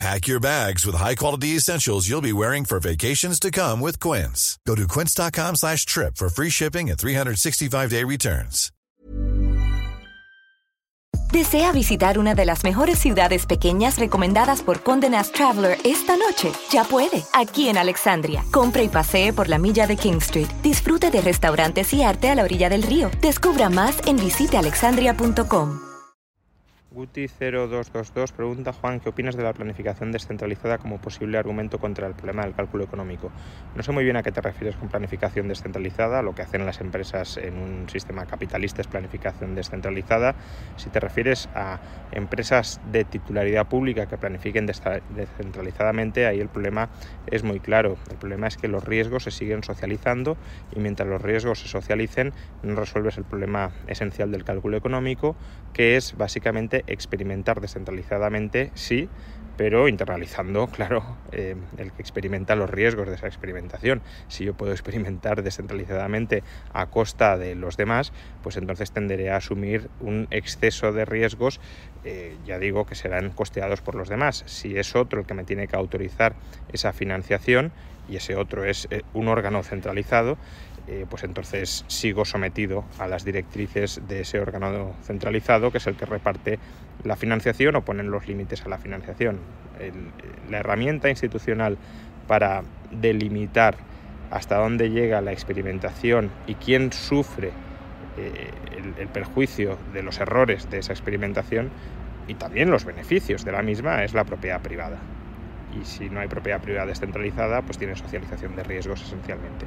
Pack your bags with high-quality essentials you'll be wearing for vacations to come with Quince. Go to quince.com slash trip for free shipping and 365-day returns. ¿Desea visitar una de las mejores ciudades pequeñas recomendadas por Condé Nast Traveler esta noche? Ya puede, aquí en Alexandria. Compre y pasee por la milla de King Street. Disfrute de restaurantes y arte a la orilla del río. Descubra más en visitealexandria.com. Guti0222 pregunta, Juan, ¿qué opinas de la planificación descentralizada como posible argumento contra el problema del cálculo económico? No sé muy bien a qué te refieres con planificación descentralizada, lo que hacen las empresas en un sistema capitalista es planificación descentralizada. Si te refieres a empresas de titularidad pública que planifiquen descentralizadamente, ahí el problema es muy claro. El problema es que los riesgos se siguen socializando y mientras los riesgos se socialicen no resuelves el problema esencial del cálculo económico, que es básicamente experimentar descentralizadamente, sí, pero internalizando, claro, eh, el que experimenta los riesgos de esa experimentación. Si yo puedo experimentar descentralizadamente a costa de los demás, pues entonces tenderé a asumir un exceso de riesgos, eh, ya digo, que serán costeados por los demás. Si es otro el que me tiene que autorizar esa financiación y ese otro es eh, un órgano centralizado, eh, pues entonces sigo sometido a las directrices de ese órgano centralizado, que es el que reparte la financiación o ponen los límites a la financiación. la herramienta institucional para delimitar hasta dónde llega la experimentación y quién sufre eh, el, perjuicio de los errores de esa experimentación y también los beneficios de la misma es la propiedad privada. Y si no hay propiedad privada descentralizada, pues tiene socialización de riesgos esencialmente.